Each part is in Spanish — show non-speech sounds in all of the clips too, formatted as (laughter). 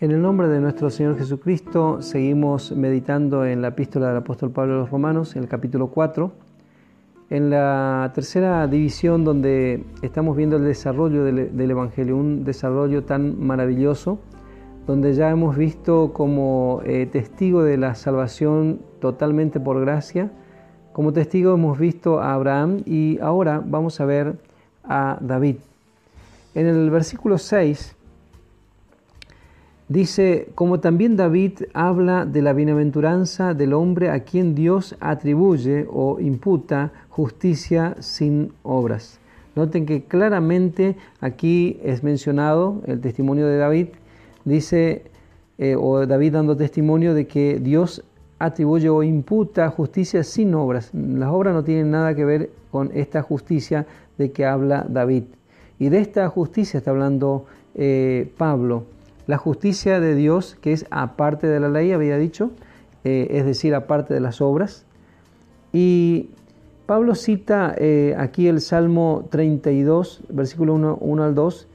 En el nombre de nuestro Señor Jesucristo seguimos meditando en la epístola del apóstol Pablo a los Romanos, en el capítulo 4, en la tercera división donde estamos viendo el desarrollo del, Evangelio, un desarrollo tan maravilloso, donde ya hemos visto como eh, testigo de la salvación totalmente por gracia, como testigo hemos visto a Abraham y ahora vamos a ver a David. En el versículo 6 dice, como también David habla de la bienaventuranza del hombre a quien Dios atribuye o imputa justicia sin obras. Noten que claramente aquí es mencionado el testimonio de David, dice, eh, o David dando testimonio de que Dios atribuye o imputa justicia sin obras. Las obras no tienen nada que ver con esta justicia de que habla David. Y de esta justicia está hablando eh, Pablo. La justicia de Dios, que es aparte de la ley, había dicho, eh, es decir, aparte de las obras. Y Pablo cita eh, aquí el Salmo 32, versículo 1, 1 al 2,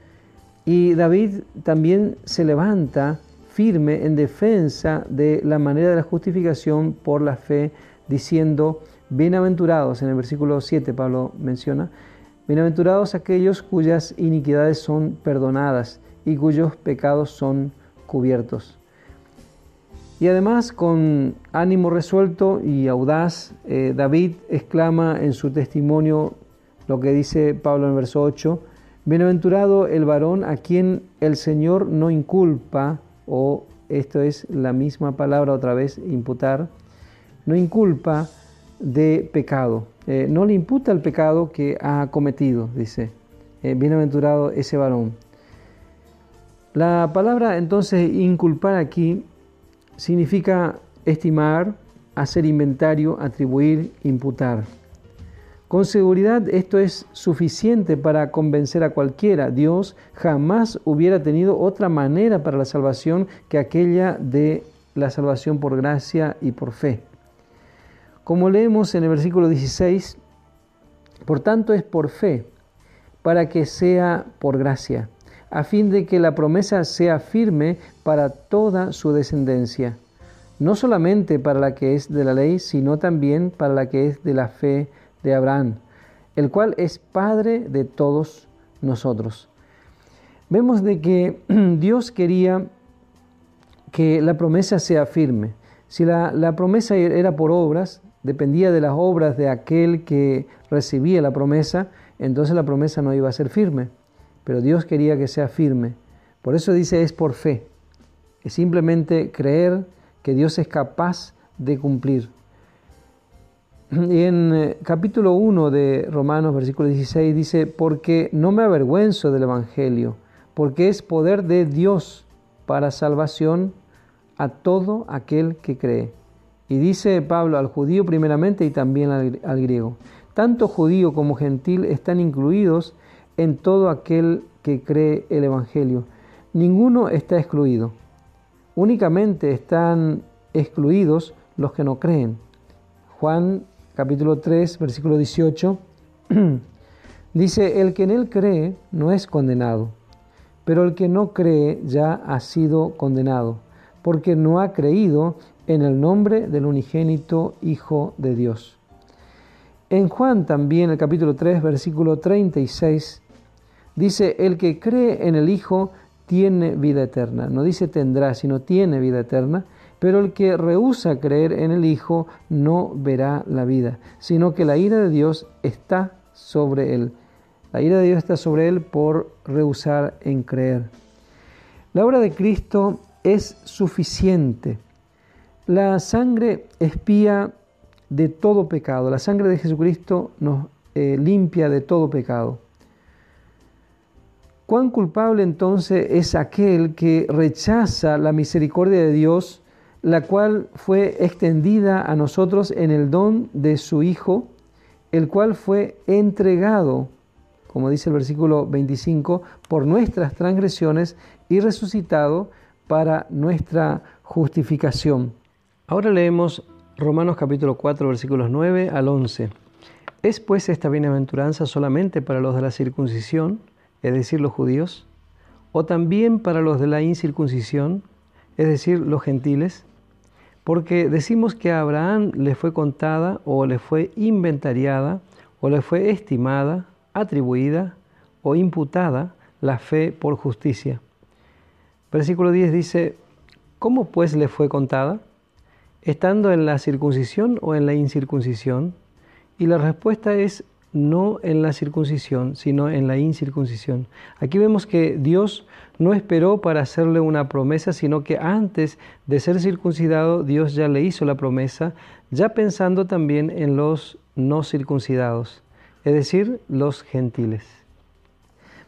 y David también se levanta firme en defensa de la manera de la justificación por la fe, diciendo, bienaventurados, en el versículo 7 Pablo menciona, bienaventurados aquellos cuyas iniquidades son perdonadas y cuyos pecados son cubiertos. Y además, con ánimo resuelto y audaz, eh, David exclama en su testimonio lo que dice Pablo en el verso 8, Bienaventurado el varón a quien el Señor no inculpa o esto es la misma palabra otra vez, imputar, no inculpa de pecado, eh, no le imputa el pecado que ha cometido, dice, eh, bienaventurado ese varón. La palabra entonces inculpar aquí significa estimar, hacer inventario, atribuir, imputar. Con seguridad esto es suficiente para convencer a cualquiera. Dios jamás hubiera tenido otra manera para la salvación que aquella de la salvación por gracia y por fe. Como leemos en el versículo 16, por tanto es por fe, para que sea por gracia, a fin de que la promesa sea firme para toda su descendencia, no solamente para la que es de la ley, sino también para la que es de la fe de Abraham, el cual es Padre de todos nosotros. Vemos de que (clears throat) Dios quería que la promesa sea firme. Si la, la, promesa era por obras, dependía de las obras de aquel que recibía la promesa, entonces la promesa no iba a ser firme. Pero Dios quería que sea firme. Por eso dice es por fe. Es simplemente creer que Dios es capaz de cumplir. Y en eh, capítulo 1 de Romanos, versículo 16, dice, porque no me avergüenzo del Evangelio, porque es poder de Dios para salvación a todo aquel que cree. Y dice Pablo al judío primeramente y también al, al griego. Tanto judío como gentil están incluidos en todo aquel que cree el Evangelio. Ninguno está excluido. Únicamente están excluidos los que no creen. Juan capítulo 3, versículo 18, (clears throat) dice, el que en él cree no es condenado, pero el que no cree ya ha sido condenado, porque no ha creído en el nombre del unigénito Hijo de Dios. En Juan también, el capítulo 3, versículo 36, dice, el que cree en el Hijo tiene vida eterna. No dice tendrá, sino tiene vida eterna pero el que rehúsa creer en el Hijo no verá la vida, sino que la ira de Dios está sobre él. La ira de Dios está sobre él por rehusar en creer. La obra de Cristo es suficiente. La sangre espía de todo pecado. La sangre de Jesucristo nos eh, limpia de todo pecado. ¿Cuán culpable entonces es aquel que rechaza la misericordia de Dios la cual fue extendida a nosotros en el don de su Hijo, el cual fue entregado, como dice el versículo 25, por nuestras transgresiones y resucitado para nuestra justificación. Ahora leemos Romanos capítulo 4 versículos 9 al 11. ¿Es pues esta bienaventuranza solamente para los de la circuncisión, es decir, los judíos, o también para los de la incircuncisión, es decir, los gentiles? Porque decimos que a Abraham le fue contada o le fue inventariada o le fue estimada, atribuida o imputada la fe por justicia. Versículo 10 dice, ¿cómo pues le fue contada? ¿Estando en la circuncisión o en la incircuncisión? Y la respuesta es no en la circuncisión, sino en la incircuncisión. Aquí vemos que Dios no esperó para hacerle una promesa, sino que antes de ser circuncidado, Dios ya le hizo la promesa, ya pensando también en los no circuncidados, es decir, los gentiles.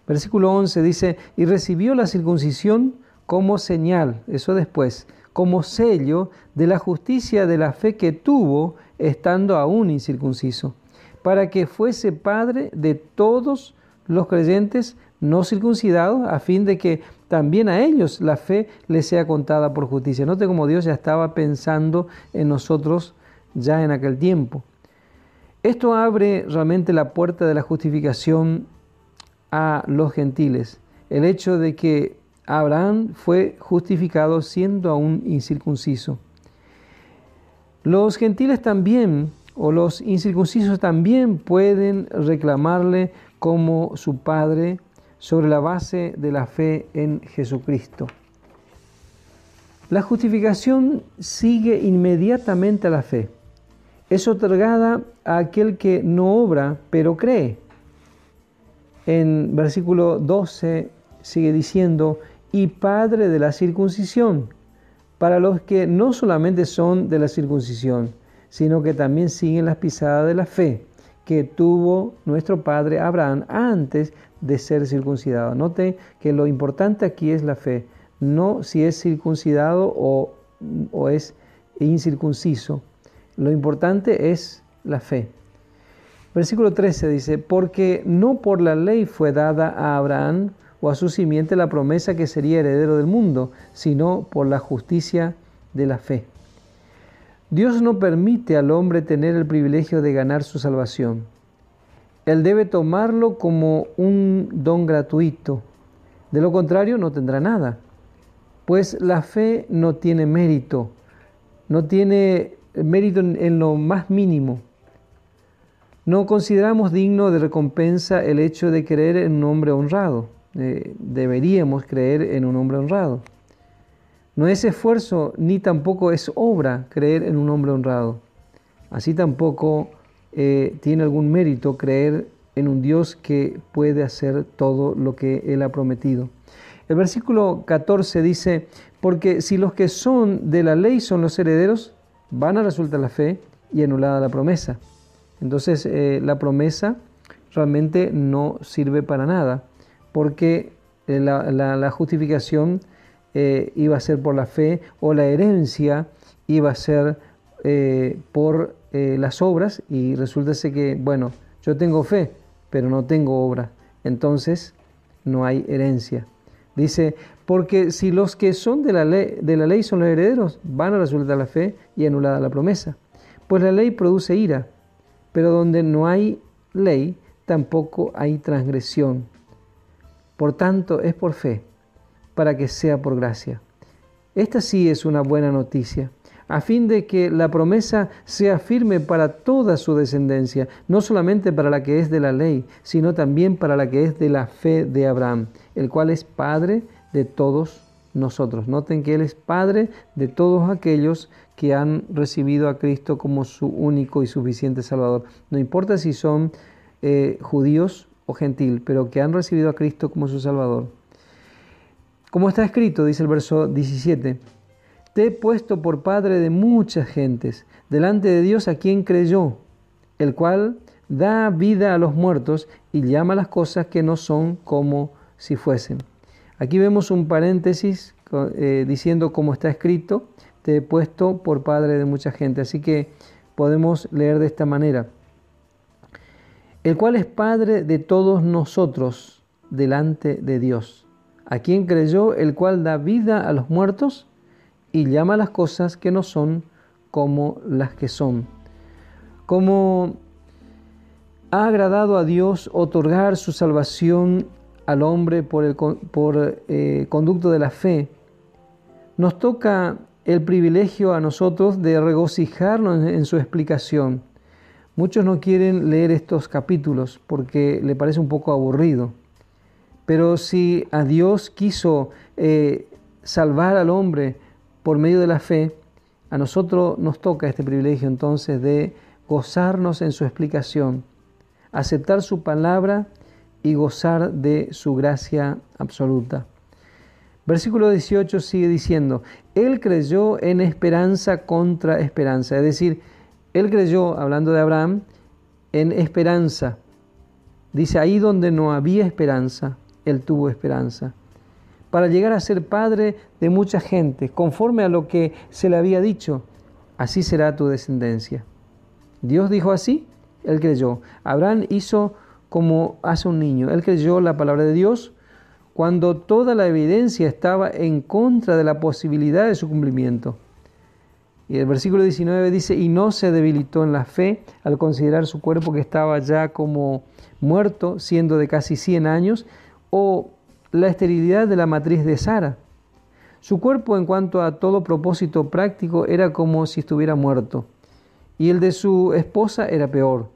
Versículo 11 dice, y recibió la circuncisión como señal, eso después, como sello de la justicia de la fe que tuvo estando aún incircunciso, para que fuese padre de todos los creyentes no circuncidados, a fin de que también a ellos la fe les sea contada por justicia. Note cómo Dios ya estaba pensando en nosotros ya en aquel tiempo. Esto abre realmente la puerta de la justificación a los gentiles. El hecho de que Abraham fue justificado siendo aún incircunciso. Los gentiles también, o los incircuncisos también pueden reclamarle como su Padre sobre la base de la fe en Jesucristo. La justificación sigue inmediatamente a la fe. Es otorgada a aquel que no obra, pero cree. En versículo 12 sigue diciendo, y padre de la circuncisión, para los que no solamente son de la circuncisión, sino que también siguen las pisadas de la fe que tuvo nuestro padre Abraham antes de ser circuncidado. Note que lo importante aquí es la fe, no si es circuncidado o, o es incircunciso. Lo importante es la fe. Versículo 13 dice, porque no por la ley fue dada a Abraham, o a su simiente la promesa que sería heredero del mundo, sino por la justicia de la fe. Dios no permite al hombre tener el privilegio de ganar su salvación. Él debe tomarlo como un don gratuito. De lo contrario, no tendrá nada. Pues la fe no tiene mérito, no tiene mérito en lo más mínimo. No consideramos digno de recompensa el hecho de creer en un hombre honrado. Eh, deberíamos creer en un hombre honrado. No es esfuerzo ni tampoco es obra creer en un hombre honrado. Así tampoco eh, tiene algún mérito creer en un Dios que puede hacer todo lo que Él ha prometido. El versículo 14 dice, porque si los que son de la ley son los herederos, van a resultar la fe y anulada la promesa. Entonces eh, la promesa realmente no sirve para nada porque eh, la, justificación eh, iba a ser por la fe o la herencia iba a ser eh, por las obras y resulta que, bueno, yo tengo fe, pero no tengo obra, entonces no hay herencia. Dice, porque si los que son de la, ley, de la ley son los herederos, van a resultar la fe y anulada la promesa. Pues la ley produce ira, pero donde no hay ley, tampoco hay transgresión. Por tanto, es por fe, para que sea por gracia. Esta sí es una buena noticia, a fin de que la promesa sea firme para toda su descendencia, no solamente para la que es de la ley, sino también para la que es de la fe de Abraham, el cual es Padre de todos nosotros. Noten que Él es Padre de todos aquellos que han recibido a Cristo como su único y suficiente Salvador. No importa si son eh, judíos o gentil, pero que han recibido a Cristo como su Salvador. Como está escrito, dice el verso 17, te he puesto por padre de muchas gentes, delante de Dios a quien creyó, el cual da vida a los muertos y llama las cosas que no son como si fuesen. Aquí vemos un paréntesis eh, diciendo como está escrito, te he puesto por padre de mucha gente. Así que podemos leer de esta manera el cual es Padre de todos nosotros delante de Dios, a quien creyó, el cual da vida a los muertos y llama las cosas que no son como las que son. Como ha agradado a Dios otorgar su salvación al hombre por el por, eh, conducto de la fe, nos toca el privilegio a nosotros de regocijarnos en, su explicación. Muchos no quieren leer estos capítulos porque le parece un poco aburrido. Pero si a Dios quiso eh, salvar al hombre por medio de la fe, a nosotros nos toca este privilegio entonces de gozarnos en su explicación, aceptar su palabra y gozar de su gracia absoluta. Versículo 18 sigue diciendo, Él creyó en esperanza contra esperanza, es decir, Él creyó, hablando de Abraham, en esperanza. Dice, ahí donde no había esperanza, Él tuvo esperanza. Para llegar a ser padre de mucha gente, conforme a lo que se le había dicho, así será tu descendencia. Dios dijo así, Él creyó. Abraham hizo como hace un niño. Él creyó la palabra de Dios cuando toda la evidencia estaba en contra de la posibilidad de su cumplimiento. Y el versículo 19 dice, y no se debilitó en la fe al considerar su cuerpo que estaba ya como muerto, siendo de casi 100 años, o la esterilidad de la matriz de Sara. Su cuerpo en cuanto a todo propósito práctico era como si estuviera muerto, y el de su esposa era peor.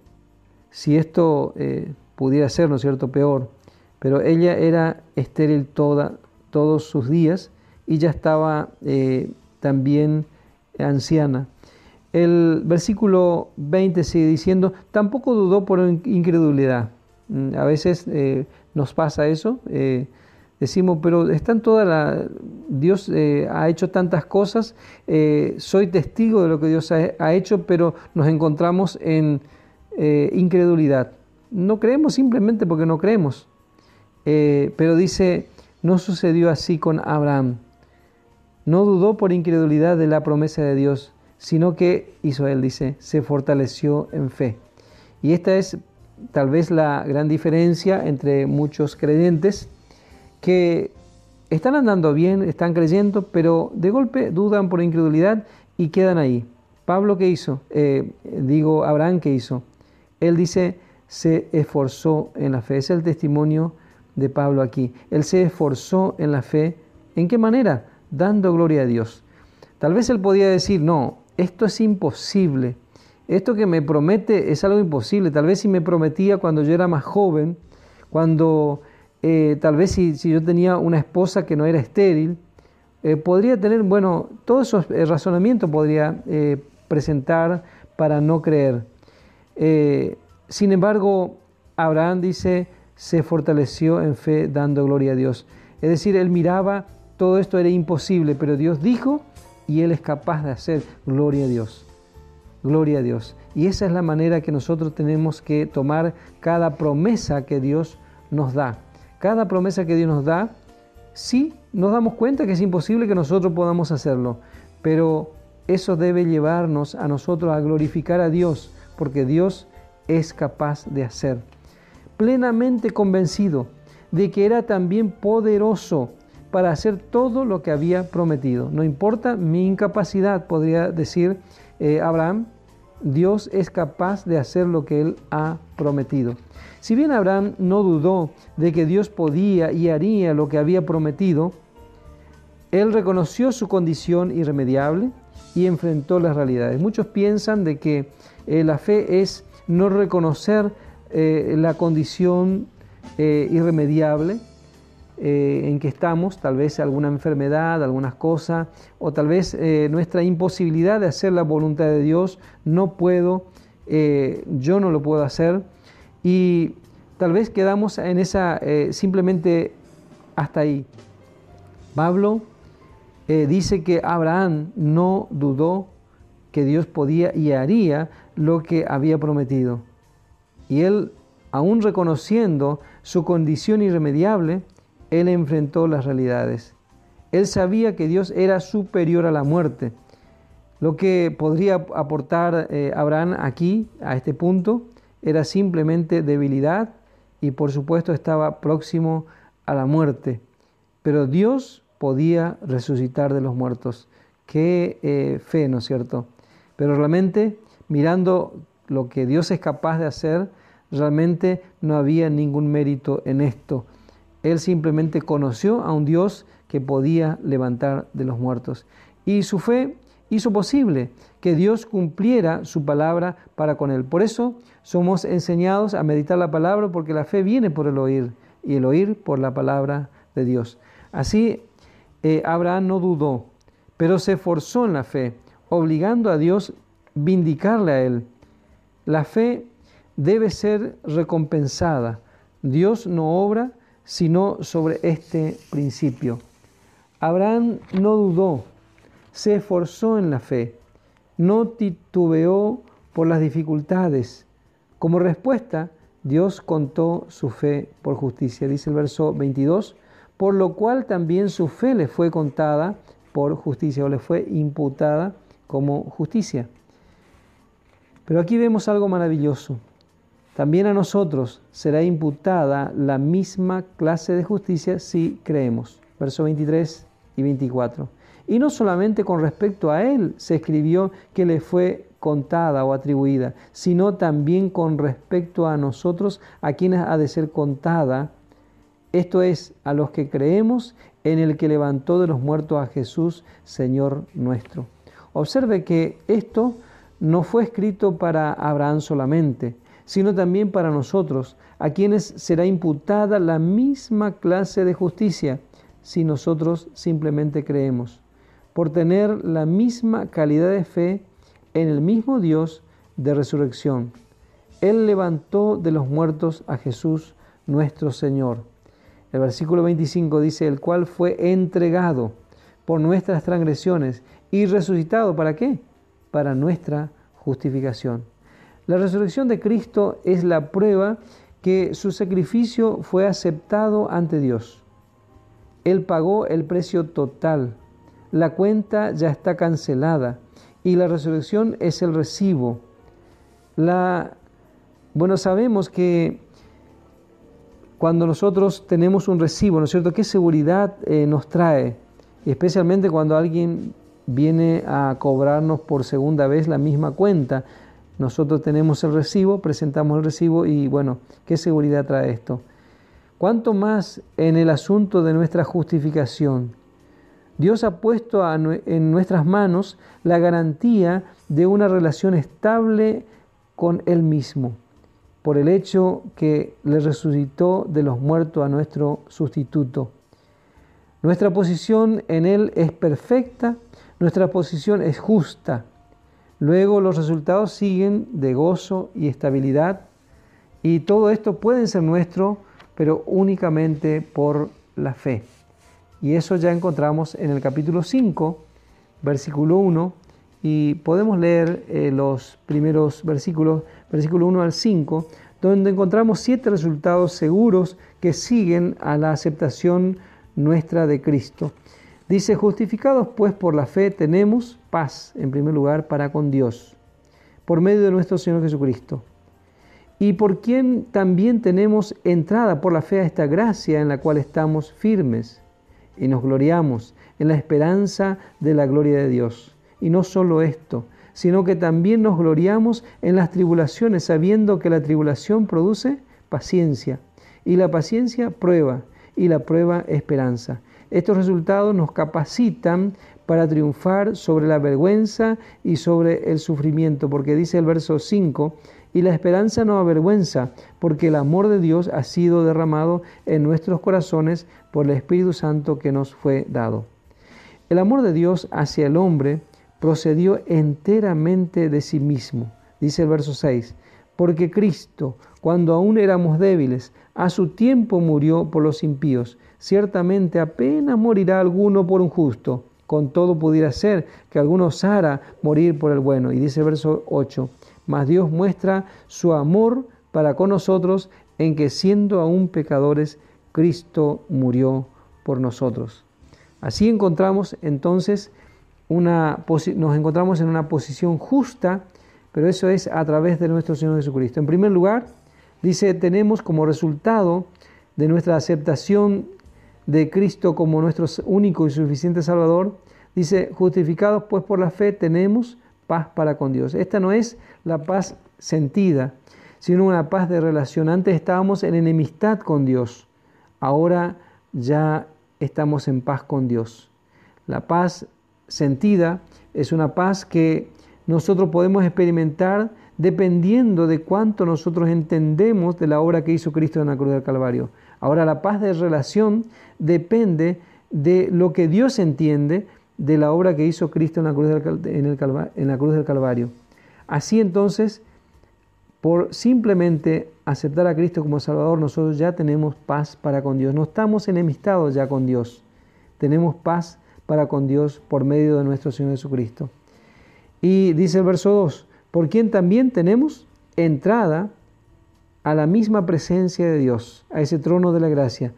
Si esto eh, pudiera ser, ¿no es cierto?, peor. Pero ella era estéril toda, todos sus días y ya estaba eh, también anciana. El versículo 20 sigue diciendo, tampoco dudó por incredulidad. Mm, a veces eh, nos pasa eso, eh, decimos, pero están todas las, Dios ha hecho tantas cosas, soy testigo de lo que Dios ha hecho, pero nos encontramos en incredulidad. No creemos simplemente porque no creemos. Eh, pero dice, no sucedió así con Abraham. No dudó por incredulidad de la promesa de Dios, sino que hizo él, dice, se fortaleció en fe. Y esta es tal vez la gran diferencia entre muchos creyentes que están andando bien, están creyendo, pero de golpe dudan por incredulidad y quedan ahí. Pablo, ¿qué hizo? Eh, digo, Abraham, ¿qué hizo? Él dice, se esforzó en la fe. Es el testimonio de Pablo aquí. Él se esforzó en la fe. ¿En qué manera? Dando gloria a Dios. Tal vez él podía decir, no, esto es imposible. Esto que me promete es algo imposible. Tal vez si me prometía cuando yo era más joven, cuando eh, tal vez si, yo tenía una esposa que no era estéril, eh, podría tener, bueno, todos esos eh, razonamientos podría presentar para no creer. Sin embargo, Abraham dice, se fortaleció en fe dando gloria a Dios. Es decir, él miraba, todo esto era imposible, pero Dios dijo y él es capaz de hacer gloria a Dios. Gloria a Dios. Y esa es la manera que nosotros tenemos que tomar cada promesa que Dios nos da. Cada promesa que Dios nos da, sí nos damos cuenta que es imposible que nosotros podamos hacerlo, pero eso debe llevarnos a nosotros a glorificar a Dios, porque Dios es capaz de hacer. Plenamente convencido de que era también poderoso para hacer todo lo que había prometido. No importa mi incapacidad, podría decir eh, Abraham, Dios es capaz de hacer lo que él ha prometido. Si bien Abraham no dudó de que Dios podía y haría lo que había prometido, él reconoció su condición irremediable y enfrentó las realidades. Muchos piensan de que eh, la fe es no reconocer eh, la condición irremediable eh, en que estamos, tal vez alguna enfermedad, algunas cosas, o tal vez nuestra imposibilidad de hacer la voluntad de Dios, no puedo, yo no lo puedo hacer, y tal vez quedamos en esa, simplemente hasta ahí. Pablo dice que Abraham no dudó que Dios podía y haría lo que había prometido. Y él, aún reconociendo su condición irremediable, él enfrentó las realidades. Él sabía que Dios era superior a la muerte. Lo que podría aportar eh, Abraham aquí, a este punto, era simplemente debilidad y por supuesto estaba próximo a la muerte. Pero Dios podía resucitar de los muertos. Qué eh, fe, ¿no es cierto? Pero realmente mirando lo que Dios es capaz de hacer, realmente no había ningún mérito en esto. Él simplemente conoció a un Dios que podía levantar de los muertos. Y su fe hizo posible que Dios cumpliera su palabra para con él. Por eso somos enseñados a meditar la palabra porque la fe viene por el oír y el oír por la palabra de Dios. Así, eh, Abraham no dudó, pero se esforzó en la fe, obligando a Dios vindicarle a él. La fe debe ser recompensada. Dios no obra sino sobre este principio. Abraham no dudó, se esforzó en la fe, no titubeó por las dificultades. Como respuesta, Dios contó su fe por justicia, dice el verso 22, por lo cual también su fe le fue contada por justicia o le fue imputada como justicia. Pero aquí vemos algo maravilloso. También a nosotros será imputada la misma clase de justicia si creemos. Verso 23 y 24. Y no solamente con respecto a él se escribió que le fue contada o atribuida, sino también con respecto a nosotros, a quienes ha de ser contada, esto es, a los que creemos en el que levantó de los muertos a Jesús, Señor nuestro. Observe que esto no fue escrito para Abraham solamente, sino también para nosotros, a quienes será imputada la misma clase de justicia si nosotros simplemente creemos, por tener la misma calidad de fe en el mismo Dios de resurrección. Él levantó de los muertos a Jesús nuestro Señor. El versículo 25 dice, el cual fue entregado por nuestras transgresiones y resucitado, ¿para qué? Para nuestra justificación. La resurrección de Cristo es la prueba que su sacrificio fue aceptado ante Dios. Él pagó el precio total. La cuenta ya está cancelada y la resurrección es el recibo. La, bueno, sabemos que cuando nosotros tenemos un recibo, ¿no es cierto? ¿Qué seguridad eh, nos trae? Especialmente cuando alguien viene a cobrarnos por segunda vez la misma cuenta. Nosotros tenemos el recibo, presentamos el recibo y bueno, ¿qué seguridad trae esto? ¿Cuánto más en el asunto de nuestra justificación? Dios ha puesto en nuestras manos la garantía de una relación estable con Él mismo, por el hecho que le resucitó de los muertos a nuestro sustituto. Nuestra posición en Él es perfecta, nuestra posición es justa. Luego los resultados siguen de gozo y estabilidad y todo esto puede ser nuestro pero únicamente por la fe. Y eso ya encontramos en el capítulo 5, versículo 1, y podemos leer eh, los primeros versículos, versículo 1 al 5, donde encontramos siete resultados seguros que siguen a la aceptación nuestra de Cristo. Dice, justificados pues por la fe tenemos paz, en primer lugar, para con Dios, por medio de nuestro Señor Jesucristo y por quien también tenemos entrada por la fe a esta gracia en la cual estamos firmes y nos gloriamos en la esperanza de la gloria de Dios. Y no solo esto, sino que también nos gloriamos en las tribulaciones, sabiendo que la tribulación produce paciencia, y la paciencia prueba, y la prueba esperanza. Estos resultados nos capacitan para triunfar sobre la vergüenza y sobre el sufrimiento, porque dice el verso 5, y la esperanza no avergüenza, porque el amor de Dios ha sido derramado en nuestros corazones por el Espíritu Santo que nos fue dado. El amor de Dios hacia el hombre procedió enteramente de sí mismo, dice el verso 6, porque Cristo, cuando aún éramos débiles, a su tiempo murió por los impíos. Ciertamente apenas morirá alguno por un justo, con todo pudiera ser que alguno osara morir por el bueno. Y dice el verso 8, mas Dios muestra su amor para con nosotros en que siendo aún pecadores, Cristo murió por nosotros. Así encontramos entonces una, nos encontramos en una posición justa, pero eso es a través de nuestro Señor Jesucristo. En primer lugar, dice, tenemos como resultado de nuestra aceptación de Cristo como nuestro único y suficiente Salvador, dice, justificados pues por la fe tenemos paz para con Dios. Esta no es la paz sentida, sino una paz de relación. Antes estábamos en enemistad con Dios, ahora ya estamos en paz con Dios. La paz sentida es una paz que nosotros podemos experimentar dependiendo de cuánto nosotros entendemos de la obra que hizo Cristo en la cruz del Calvario. Ahora la paz de relación depende de lo que Dios entiende de la obra que hizo Cristo en la cruz del, Calvario. Así entonces, por simplemente aceptar a Cristo como Salvador, nosotros ya tenemos paz para con Dios. No estamos enemistados ya con Dios. Tenemos paz para con Dios por medio de nuestro Señor Jesucristo. Y dice el verso 2, por quien también tenemos entrada a la misma presencia de Dios, a ese trono de la gracia,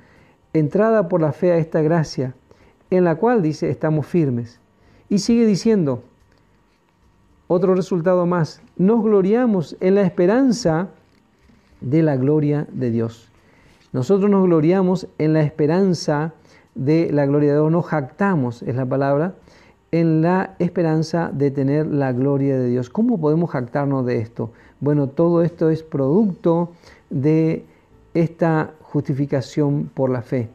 entrada por la fe a esta gracia, en la cual dice estamos firmes. Y sigue diciendo, otro resultado más, nos gloriamos en la esperanza de la gloria de Dios. Nosotros nos gloriamos en la esperanza de la gloria de Dios, nos jactamos, es la palabra, en la esperanza de tener la gloria de Dios. ¿Cómo podemos jactarnos de esto? Bueno, todo esto es producto de esta justificación por la fe.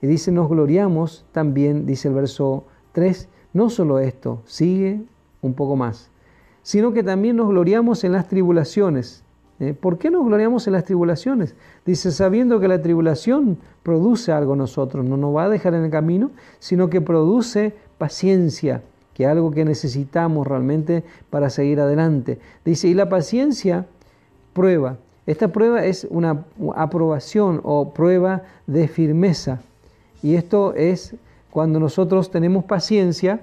Y dice, nos gloriamos también, dice el verso 3, no solo esto, sigue un poco más, sino que también nos gloriamos en las tribulaciones. ¿Eh? ¿Por qué nos gloriamos en las tribulaciones? Dice, sabiendo que la tribulación produce algo en nosotros, no nos va a dejar en el camino, sino que produce paciencia, que es algo que necesitamos realmente para seguir adelante. Dice, y la paciencia prueba. Esta prueba es una aprobación o prueba de firmeza. Y esto es cuando nosotros tenemos paciencia,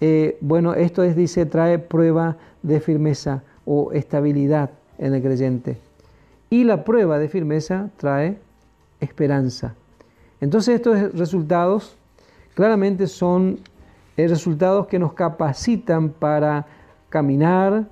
eh, bueno, esto es, dice, trae prueba de firmeza o estabilidad en el creyente. Y la prueba de firmeza trae esperanza. Entonces estos resultados claramente son resultados que nos capacitan para caminar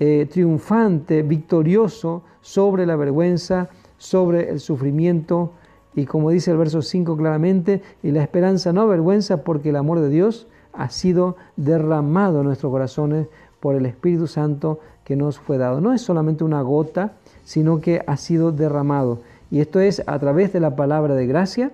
eh, triunfante, victorioso sobre la vergüenza, sobre el sufrimiento y como dice el verso 5 claramente, y la esperanza no avergüenza porque el amor de Dios ha sido derramado en nuestros corazones por el Espíritu Santo que nos fue dado. No es solamente una gota, sino que ha sido derramado. Y esto es a través de la palabra de gracia,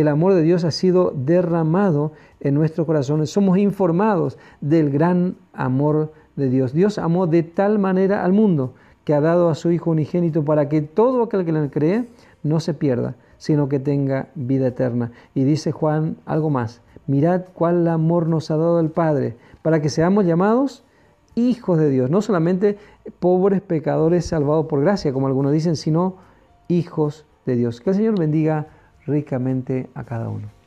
el amor de Dios ha sido derramado en nuestros corazones. Somos informados del gran amor de Dios. Dios amó de tal manera al mundo que ha dado a su Hijo unigénito para que todo aquel que le cree no se pierda, sino que tenga vida eterna. Y dice Juan algo más. Mirad cuál amor nos ha dado el Padre, para que seamos llamados hijos de Dios. No solamente pobres pecadores salvados por gracia, como algunos dicen, sino hijos de Dios. Que el Señor bendiga ricamente a cada uno.